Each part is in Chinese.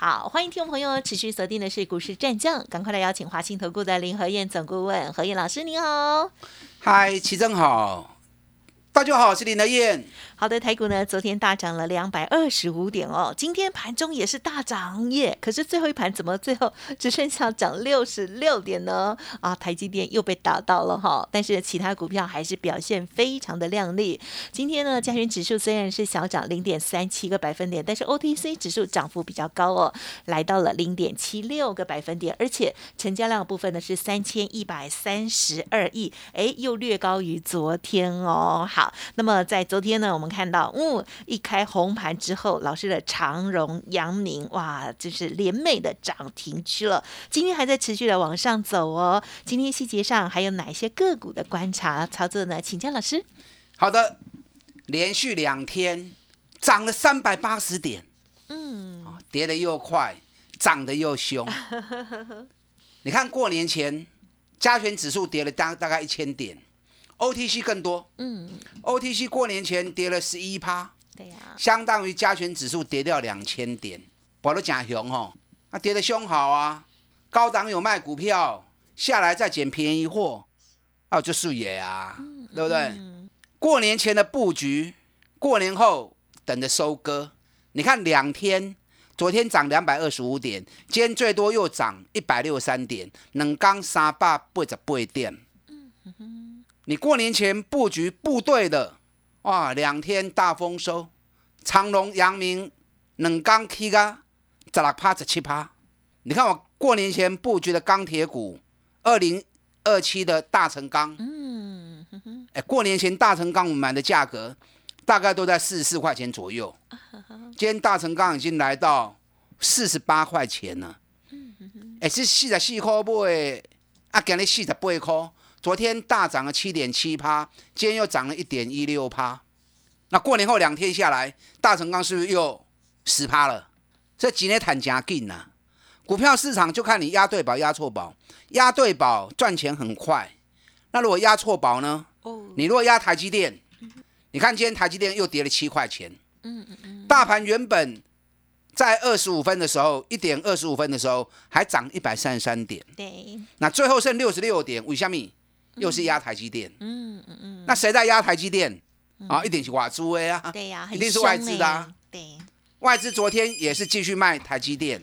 好，欢迎听众朋友持续锁定的是股市战将，赶快来邀请华兴投顾的林和燕总顾问何燕老师，您好。嗨，齐正好。大家好，我是林和燕。好的，台股呢，昨天大涨了两百二十五点哦，今天盘中也是大涨耶。可是最后一盘怎么最后只剩下涨六十六点呢？啊，台积电又被打到了哈。但是其他股票还是表现非常的亮丽。今天呢，加权指数虽然是小涨零点三七个百分点，但是 OTC 指数涨幅比较高哦，来到了零点七六个百分点，而且成交量部分呢是三千一百三十二亿，哎，又略高于昨天哦。好。那么在昨天呢，我们看到，嗯，一开红盘之后，老师的长荣、阳明，哇，就是连袂的涨停区了。今天还在持续的往上走哦。今天细节上还有哪些个股的观察操作呢？请教老师。好的，连续两天涨了三百八十点，嗯，跌的又快，涨的又凶。你看过年前加权指数跌了大大概一千点。OTC 更多，嗯，OTC 过年前跌了十一趴，对呀，相当于加权指数跌掉两千点，我都讲熊哦，那跌的凶好啊，高档有卖股票，下来再捡便宜货，啊，就是也啊，对不对？过年前的布局，过年后等着收割，你看两天，昨天涨两百二十五点，今天最多又涨一百六十三点，两刚三百八十八点。你过年前布局部队的，哇，两天大丰收，长隆、阳明、冷钢、K 嘎，十六趴、十七趴。你看我过年前布局的钢铁股，二零二七的大成钢，嗯，哎，过年前大成钢我们买的价格大概都在四十四块钱左右，今天大成钢已经来到四十八块钱了，哎，是四十四块买，啊，今日四十八块。昨天大涨了七点七趴，今天又涨了一点一六趴。那过年后两天下来，大成钢是不是又十趴了？这几年谈加劲呐！股票市场就看你押对宝押错宝，押对宝赚钱很快。那如果押错宝呢？哦，你如果押台积电，你看今天台积电又跌了七块钱。嗯嗯嗯。大盘原本在二十五分的时候，一点二十五分的时候还涨一百三十三点。对。那最后剩六十六点，为什么？又是压台积电，嗯嗯嗯，那谁在压台积电啊？一定是外资啊，对呀，一定是外资的啊，对，外资昨天也是继续卖台积电，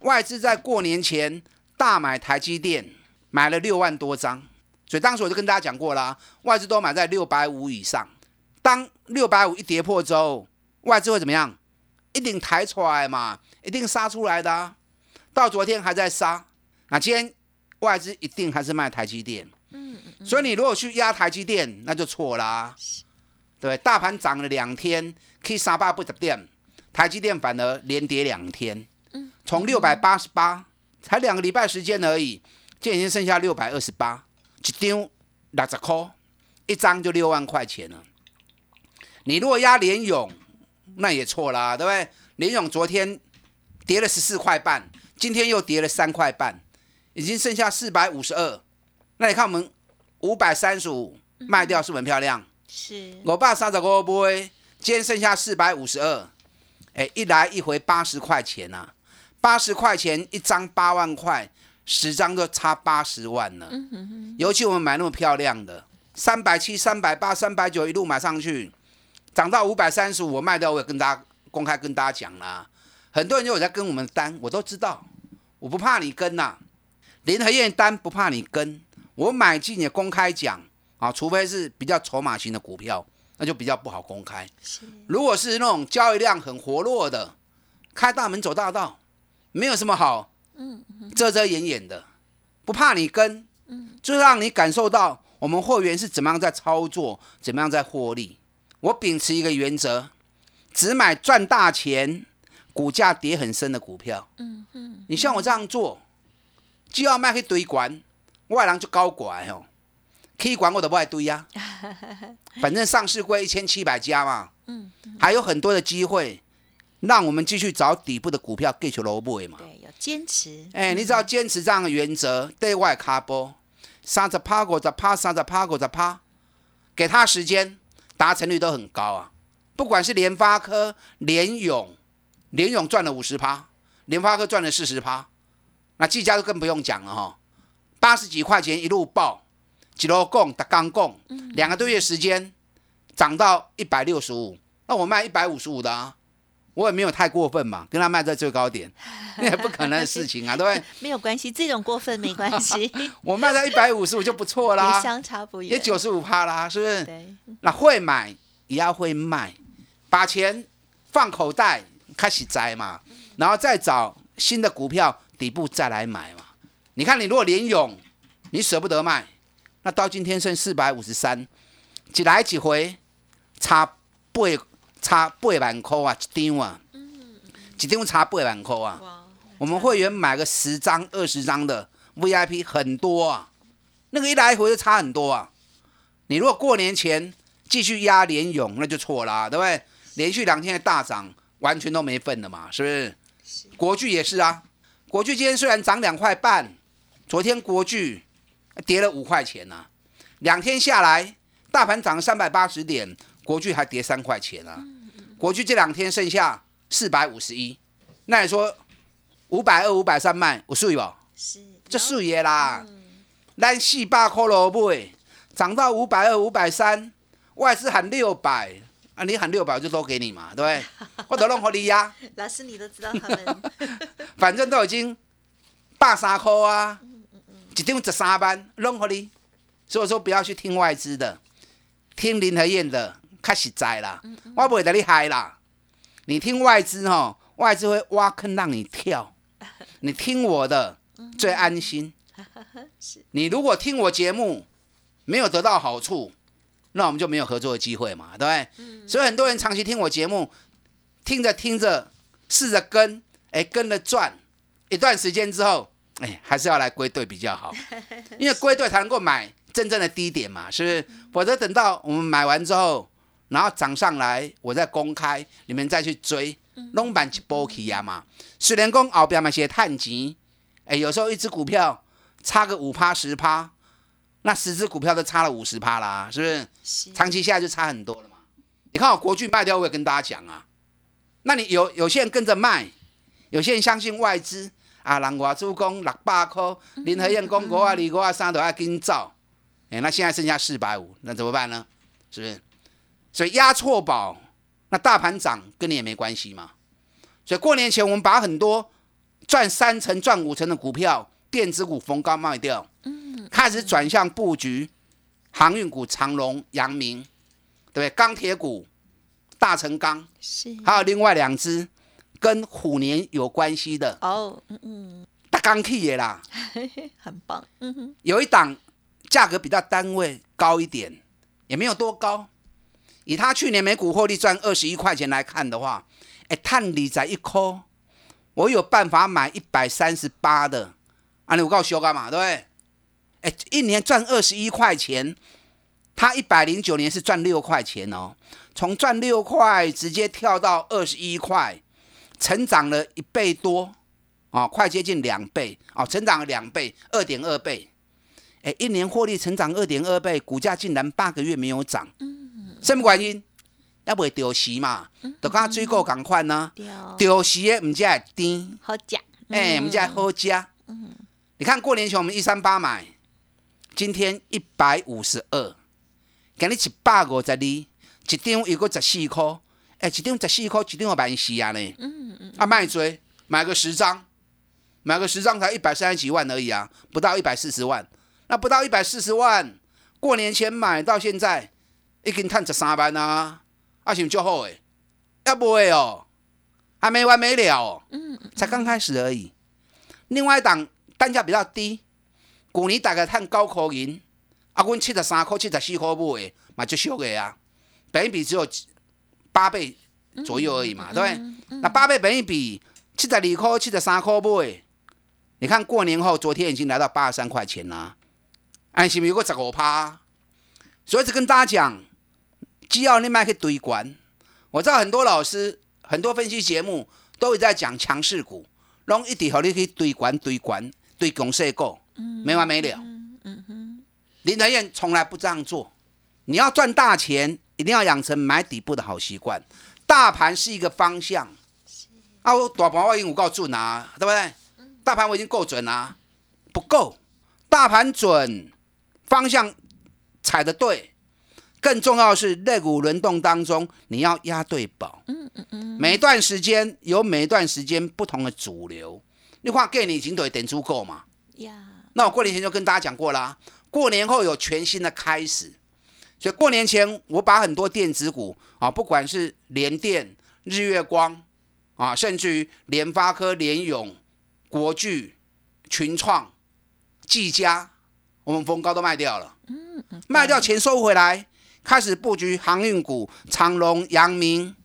外资在过年前大买台积电，买了六万多张，所以当时我就跟大家讲过啦，外资都买在六百五以上，当六百五一跌破之后，外资会怎么样？一定抬出来嘛，一定杀出来的，啊。到昨天还在杀，那今天外资一定还是卖台积电。所以你如果去压台积电，那就错啦。对，大盘涨了两天，可以三百八十点，台积电反而连跌两天。从六百八十八，才两个礼拜时间而已，现在已经剩下六百二十八，一张六十块，一张就六万块钱了。你如果压联勇，那也错啦，对不对？联勇昨天跌了十四块半，今天又跌了三块半，已经剩下四百五十二。那你看我们五百三十五卖掉是不是很漂亮？是。我爸三十个不会，今天剩下四百五十二，哎，一来一回八十块钱呐，八十块钱一张八万块，十张就差八十万了。嗯哼哼。尤其我们买那么漂亮的，三百七、三百八、三百九一路买上去，涨到五百三十五，我卖掉，我也跟大家公开跟大家讲啦。很多人就有在跟我们单，我都知道，我不怕你跟呐，林和燕单不怕你跟。我买进也公开讲啊，除非是比较筹码型的股票，那就比较不好公开。如果是那种交易量很活络的，开大门走大道，没有什么好，嗯，遮遮掩掩的，不怕你跟，嗯，就让你感受到我们货源是怎么样在操作，怎么样在获利。我秉持一个原则，只买赚大钱、股价跌很深的股票。嗯嗯，你像我这样做，就要卖去堆管。外人就高管哦，可以管我的不爱堆呀，反正上市归一千七百家嘛，嗯，还有很多的机会，让我们继续找底部的股票 get 萝卜嘛。对，要坚持。哎，你只要坚持这样的原则，对外卡波，三十趴五十趴，三十趴五十趴，给他时间，达成率都很高啊。不管是联发科、联勇，联勇赚了五十趴，联发科赚了四十趴，那技嘉就更不用讲了哈，八十几块钱一路爆，几路供打刚供，两个多月时间涨到一百六十五，那我卖一百五十五的啊。我也没有太过分嘛，跟他卖在最高点，那 也不可能的事情啊，对不对？没有关系，这种过分没关系，我卖在一百五十五就不错啦也，相差不远。也九十五趴啦，是不是？对，那会买也要会卖，把钱放口袋开始摘嘛，然后再找新的股票底部再来买嘛。你看，你如果连勇你舍不得卖，那到今天剩四百五十三，几来几回差八差八万块啊，一张啊，一张差八万块啊。哇，我们会员买个十张、二十张的 VIP 很多啊，那个一来一回就差很多啊。你如果过年前继续压连勇，那就错啦，对不对？连续两天的大涨，完全都没份了嘛，是不是？国巨也是啊，国巨今天虽然涨两块半，昨天国巨跌了五块钱呐、两天下来，大盘涨了三百八十点，国巨还跌三块钱啊。国巨这两天剩下四百五十一，那你说五百二、五百三卖，有水不？是这水的啦。咱四百块落买，涨到五百二、五百三，外资喊六百，啊，你喊六百我就都给你嘛，对不对？我都弄好你呀，老师，你都知道他们 反正都已经百三块啊，一张十三万，弄给你。所以说不要去听外资的，听林和燕的，较实在啦。我不会得你害啦。你听外资吼，外资会挖坑让你跳，你听我的最安心。是 你如果听我节目没有得到好处，那我们就没有合作的机会嘛，对不对？所以很多人长期听我节目，听着听着试着跟，哎，跟着转一段时间之后，哎，还是要来归队比较好，因为归队才能够买真正的低点嘛，是不是？否则等到我们买完之后，然后涨上来，我再公开，你们再去追，弄板一波起呀嘛。虽然讲后边嘛些探钱，哎，有时候一只股票差个五趴十趴，那十只股票都差了五十趴啦，是不是？是长期下来就差很多了嘛。你看我国巨卖掉，我也跟大家讲啊。那你有有些人跟着卖，有些人相信外资啊，人外资讲六百块，林和燕讲五啊二五啊三都要跟走，哎，那现在剩下四百五，那怎么办呢？是不是？所以押错宝，那大盘涨跟你也没关系嘛。所以过年前我们把很多赚三成、赚五成的股票，电子股逢高卖掉，开始转向布局航运股，长隆、阳明，对不对？钢铁股，大成钢，是还有另外两只跟虎年有关系的。哦，嗯嗯，大钢器也啦，很棒，嗯哼，有一档价格比较单位高一点，也没有多高。以他去年每股获利赚二十一块钱来看的话，哎，探里在一颗，我有办法买一百三十八的，啊，你我告诉修干嘛，对不对？哎，一年赚二十一块钱，他一百零九年是赚六块钱哦，从赚六块直接跳到二十一块，成长了一倍多，哦，快接近两倍，哦，成长了两倍，二点二倍。哎，一年获利成长二点二倍，股价竟然八个月没有涨，嗯什么原因？要不会丢席嘛？就跟水果赶快呢，掉丢席的唔只会甜，好假，哎，唔只会嗯好吃。你看过年前我们一三八买，今天一百五十二，今日一百五十二，一张有个十四块，哎，一张十四块，一张有万四啊呢。嗯嗯，啊，卖追买个十张，买个十张才一百三十几万而已啊，不到一百四十万。那不到一百四十万，过年前买到现在，已经赚十三万啊，啊是就好诶？要不会哦，还没完没了哦，嗯才刚开始而已。另外一档单价比较低，去年大概赚九块银，啊，阮七十三块、七十四块买的，嘛就俗的啊，本益比只有八倍左右而已嘛，对不对？那八倍本一比七十二块、七十三块买，你看过年后，昨天已经来到八十三块钱啦，哎，是不是有个十五趴？所以一直跟大家讲，只要你买去堆管。我知道很多老师、很多分析节目都会在讲强势股，拢一直和你去堆管、堆管、堆公社股，没完没了。林德燕从来不这样做。你要赚大钱，一定要养成买底部的好习惯。大盘是一个方向，啊，我大盘我已经有够准啊，对不对？大盘我已经够准啦，不够。大盘准，方向踩的对，更重要的是肋骨轮动当中，你要压对宝。嗯嗯嗯。每一段时间有每一段时间不同的主流，你话给你已经都点足够嘛？呀。那我过年前就跟大家讲过啦，过年后有全新的开始。所以过年前，我把很多电子股啊，不管是联电、日月光啊，甚至于联发科、联勇、国巨、群创、技嘉，我们逢高都卖掉了。嗯嗯。卖掉钱收回来，开始布局航运股，长隆、阳明，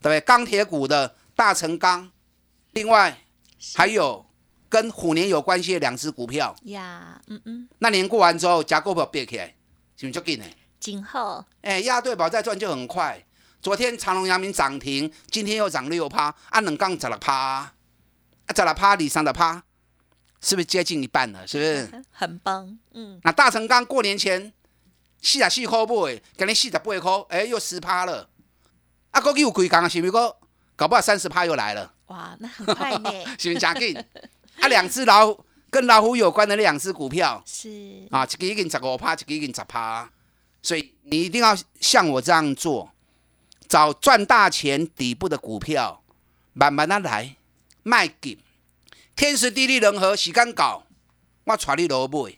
对不对？钢铁股的大成钢，另外还有跟虎年有关系的两只股票。呀，嗯嗯。那年过完之后，加股票变起来，是不是就紧呢？今后，哎，亚对宝再赚就很快。昨天长隆、阳明涨停，今天又涨六趴，按两杠涨了趴，啊，涨了趴，里上的趴，是不是接近一半了？是不是？很棒，嗯。那大成钢过年前四十四块不？今天四十八块，哎，又十趴了。啊，估计有开工，是不是？搞不好三十趴又来了。哇，那很快呢。是不是加紧？啊，两只老虎跟老虎有关的两只股票是啊，一个已经十五趴，一个已经十趴。所以你一定要像我这样做，找赚大钱底部的股票，慢慢的来，卖给天时地利人和，时间搞，我揣你萝卜，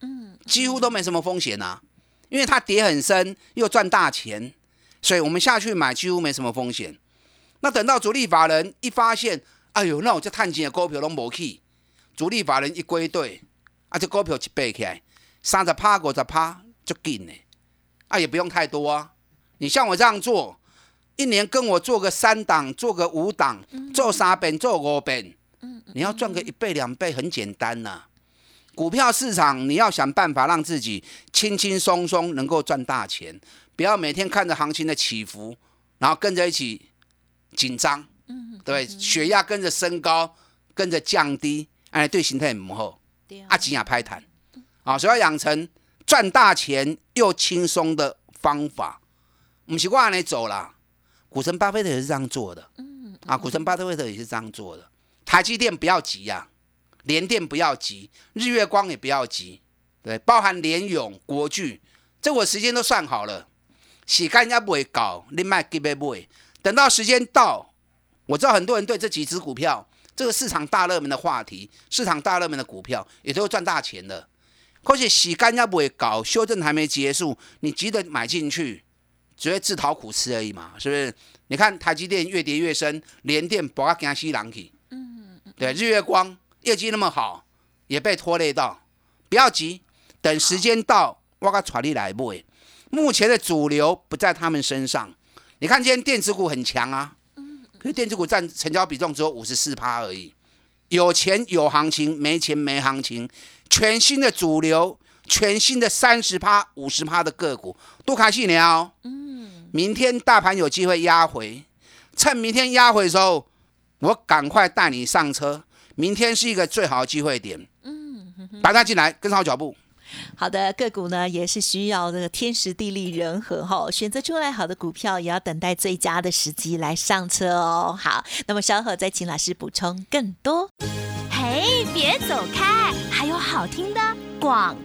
嗯，几乎都没什么风险啊，因为它跌很深，又赚大钱，所以我们下去买几乎没什么风险。那等到主力法人一发现，哎呦，那我这探钱的股票都无去，主力法人一归队，啊，这股票一背起来，三十趴五十趴就紧呢。啊，也不用太多啊。你像我这样做，一年跟我做个三档，做个五档，做三遍，做五遍，你要赚个一倍两倍，很简单呐。股票市场你要想办法让自己轻轻松松能够赚大钱，不要每天看着行情的起伏，然后跟着一起紧张，对，血压跟着升高，跟着降低，哎，对形态很不好，啊，紧也拍谈，啊，所以要养成。赚大钱又轻松的方法，不是我安尼走啦。股神巴菲特也是这样做的，嗯啊，股神巴菲特也是这样做的。台积电不要急呀，联电不要急，日月光也不要急，对，包含联永、国巨，这我时间都算好了。洗干人不会搞，你卖给别买，等到时间到，我知道很多人对这几只股票，这个市场大热门的话题，市场大热门的股票，也都会赚大钱的。可是洗干要不会搞，修正还没结束，你急着买进去，只会自讨苦吃而已嘛，是不是？你看台积电越跌越深，连电不要惊西狼去，嗯，对，日月光业绩那么好，也被拖累到，不要急，等时间到，我个传你来买。目前的主流不在他们身上，你看今天电子股很强啊，可是电子股占成交比重只有五十四趴而已，有钱有行情，没钱没行情。全新的主流，全新的三十趴、五十趴的个股，多开心了。嗯，明天大盘有机会压回，趁明天压回的时候，我赶快带你上车。明天是一个最好的机会点。嗯，大家进来跟上我脚步。好的，个股呢也是需要这个天时地利人和哈，选择出来好的股票，也要等待最佳的时机来上车哦。好，那么稍后再请老师补充更多。嘿，别走开，还有好听的广。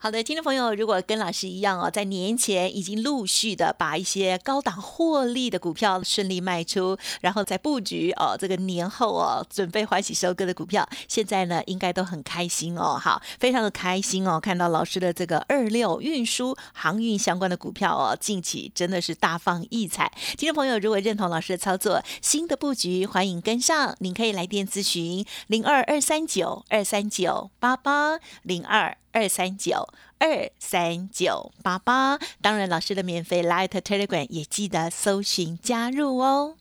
好的，听众朋友，如果跟老师一样哦，在年前已经陆续的把一些高档获利的股票顺利卖出，然后再布局哦，这个年后哦，准备欢喜收割的股票，现在呢应该都很开心哦，好，非常的开心哦，看到老师的这个二六运输航运相关的股票哦，近期真的是大放异彩。听众朋友，如果认同老师的操作，新的布局欢迎跟上，您可以来电咨询零二二三九二三九八八零二。二三九二三九八八，当然老师的免费 Light Telegram 也记得搜寻加入哦。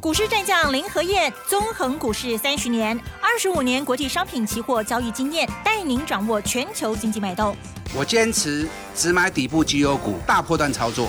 股市战将林和燕，纵横股市三十年，二十五年国际商品期货交易经验，带您掌握全球经济脉动。我坚持只买底部绩优股，大波段操作。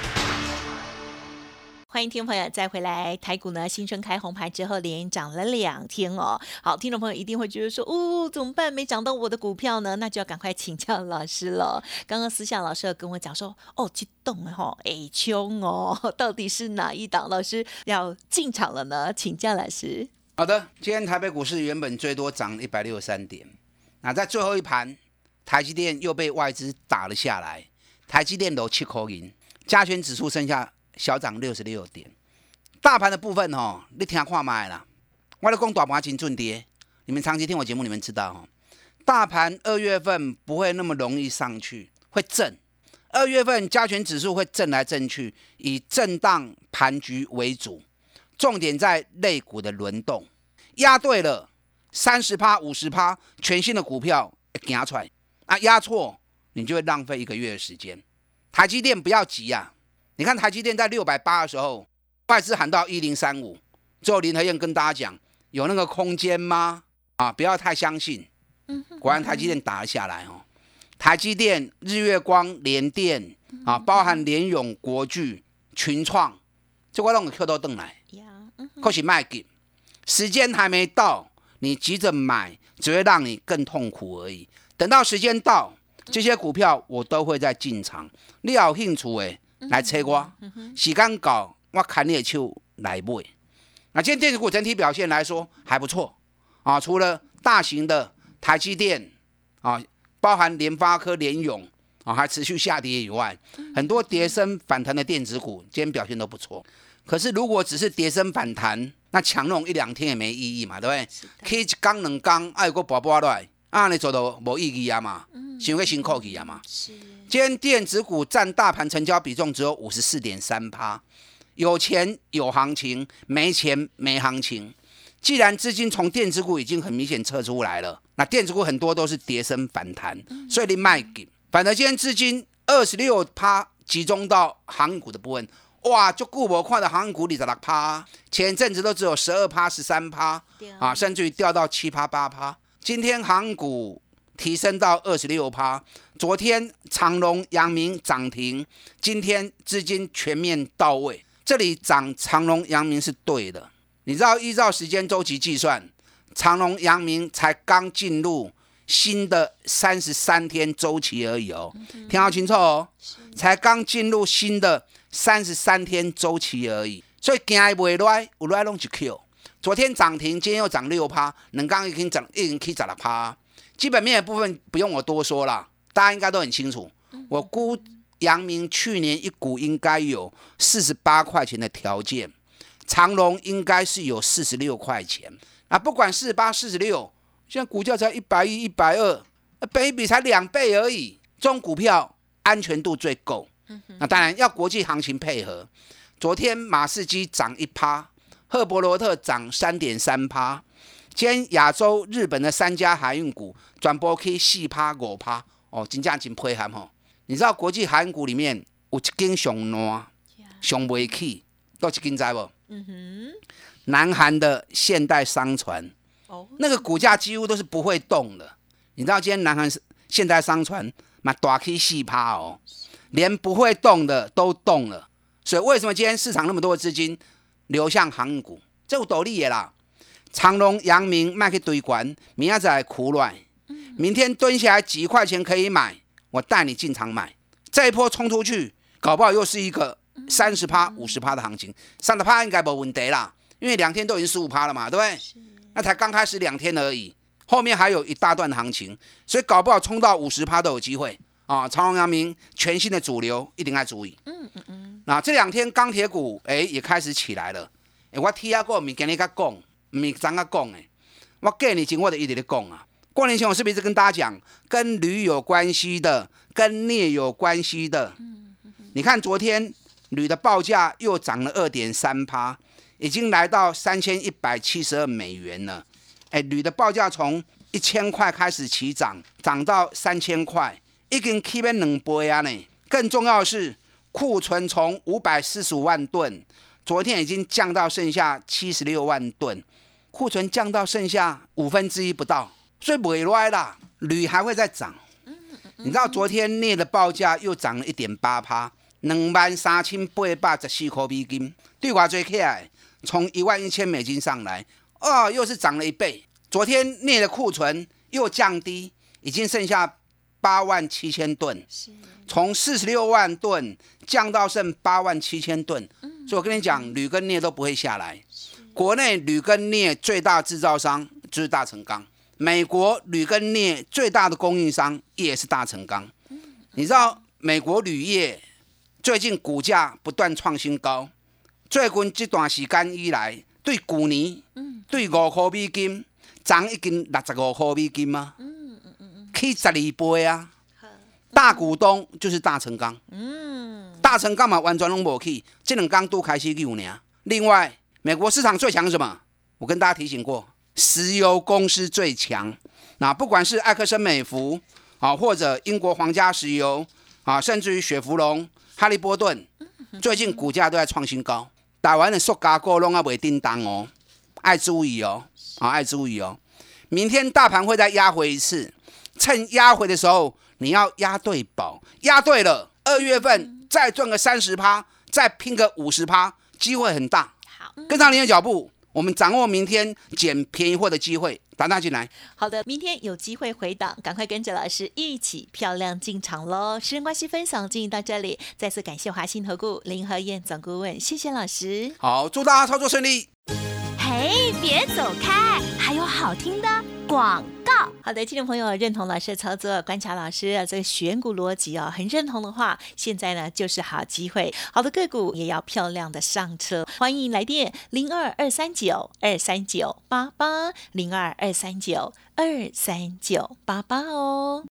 欢迎听众朋友再回来，台股呢新春开红盘之后连涨了两天哦。好，听众朋友一定会觉得说，哦，怎么办？没涨到我的股票呢？那就要赶快请教老师了。刚刚私下老师有跟我讲说，哦，激动哦，哎，冲哦，到底是哪一档？老师要进场了呢？请教老师。好的，今天台北股市原本最多涨一百六十三点，那在最后一盘，台积电又被外资打了下来，台积电楼七口银，加权指数剩下。小涨六十六点，大盘的部分哦，你听看卖啦。我咧讲大盘真准跌，你们长期听我节目，你们知道哦，大盘二月份不会那么容易上去，会震。二月份加权指数会震来震去，以震荡盘局为主，重点在类股的轮动。压对了，三十趴、五十趴，全新的股票行出来啊！压错，你就会浪费一个月的时间。台积电不要急呀。你看台积电在六百八的时候，外资喊到一零三五，最后林和燕跟大家讲，有那个空间吗？啊，不要太相信。果然台积电打了下来哦。台积电、日月光、联电啊，包含联永、国巨、群创，这我弄个 Q 都登来，可是卖给，时间还没到，你急着买，只会让你更痛苦而已。等到时间到，这些股票我都会再进场。你好兴趣诶？来测我，时间搞我砍你的手来买。那今天电子股整体表现来说还不错啊，除了大型的台积电啊，包含联发科、联永啊，还持续下跌以外，很多跌升反弹的电子股今天表现都不错。可是如果只是跌升反弹，那强弄一两天也没意义嘛，对不对？可以一刚两刚，爱国宝宝来，啊，你做到无意义啊嘛，想个辛苦去啊嘛。今天电子股占大盘成交比重只有五十四点三趴，有钱有行情，没钱没行情。既然资金从电子股已经很明显撤出来了，那电子股很多都是跌升反弹，所以你卖给。反正今天资金二十六趴集中到航股的部分，哇，就顾我看的航股里十六趴，前阵子都只有十二趴、十三趴啊，甚至于掉到七趴八趴。今天航股。提升到二十六趴。昨天长隆、阳明涨停，今天资金全面到位。这里涨长隆、阳明是对的。你知道，依照时间周期计算，长隆、阳明才刚进入新的三十三天周期而已哦。听好清楚哦，才刚进入新的三十三天周期而已。所以今日未来有来拢就 Q。昨天涨停，今天又涨六趴，能刚已经涨，已经起十六趴。基本面的部分不用我多说了，大家应该都很清楚。我估阳明去年一股应该有四十八块钱的条件，长隆应该是有四十六块钱。啊，不管四十八、四十六，现在股价才一百一、一百二，倍比才两倍而已。这种股票安全度最够。那当然要国际行情配合。昨天马士基涨一趴，赫伯罗特涨三点三趴。今天亚洲、日本的三家海运股转播可以四趴五趴哦，真价真配合吼。你知道国际海运股里面有一根上烂、上未起，都一根在不？嗯哼。南韩的现代商船，哦，那个股价几乎都是不会动的。你知道今天南韩现代商船嘛大起四趴哦，连不会动的都动了。所以为什么今天市场那么多的资金流向航运股？这有道理的啦。长隆、阳明卖去堆管，明仔载苦卵。明天蹲下来几块钱可以买，我带你进场买。这一波冲出去，搞不好又是一个三十趴、五十趴的行情。三十趴应该没问题啦，因为两天都已经十五趴了嘛，对不对？那才刚开始两天而已，后面还有一大段行情，所以搞不好冲到五十趴都有机会啊！长隆、阳明全新的主流一定要注意。嗯嗯嗯。那这两天钢铁股哎也开始起来了。哎，我听下过，咪跟你甲讲，唔是怎个讲诶？我过年前我就一直在讲啊。过年前我是不是一直跟大家讲，跟铝有关系的，跟镍有关系的？你看昨天铝的报价又涨了二点三趴，已经来到三千一百七十二美元了。哎，铝的报价从一千块开始起涨，涨到三千块，已经起变两倍啊呢。更重要的是，库存从五百四十五万吨。昨天已经降到剩下七十六万吨，库存降到剩下五分之一不到，所以不会歪啦。铝还会再涨。你知道昨天镍的报价又涨了一点八趴，两万三千八百十四块美金，对我最起来，从一万一千美金上来，哦，又是涨了一倍。昨天镍的库存又降低，已经剩下八万七千吨，从四十六万吨降到剩八万七千吨。所以我跟你讲，铝跟镍都不会下来。国内铝跟镍最大制造商就是大成钢，美国铝跟镍最大的供应商也是大成钢。你知道美国铝业最近股价不断创新高，最近这段时间以来，对去年对五块美金涨已经六十五块美金吗？去十二倍啊！大股东就是大成钢。嗯大成钢嘛完全拢无去，这两刚都开始有呢。另外，美国市场最强什么？我跟大家提醒过，石油公司最强。那不管是埃克森美孚啊，或者英国皇家石油啊，甚至于雪佛龙、哈利波顿，最近股价都在创新高。台湾的塑胶股拢啊未叮当哦，爱注意哦，啊爱注意哦。明天大盘会再压回一次，趁压回的时候，你要压对宝，压对了，二月份。再赚个三十趴，再拼个五十趴，机会很大。好，跟上您的脚步，我们掌握明天捡便宜货的机会，打大进来。好的，明天有机会回档，赶快跟着老师一起漂亮进场喽！时间关系，分享进行到这里，再次感谢华信投顾林和燕总顾问，谢谢老师。好，祝大家操作顺利。哎，别走开，还有好听的广告。好的，听众朋友认同老师的操作，观察老师这个选股逻辑哦，很认同的话，现在呢就是好机会，好的个股也要漂亮的上车，欢迎来电零二二三九二三九八八零二二三九二三九八八哦。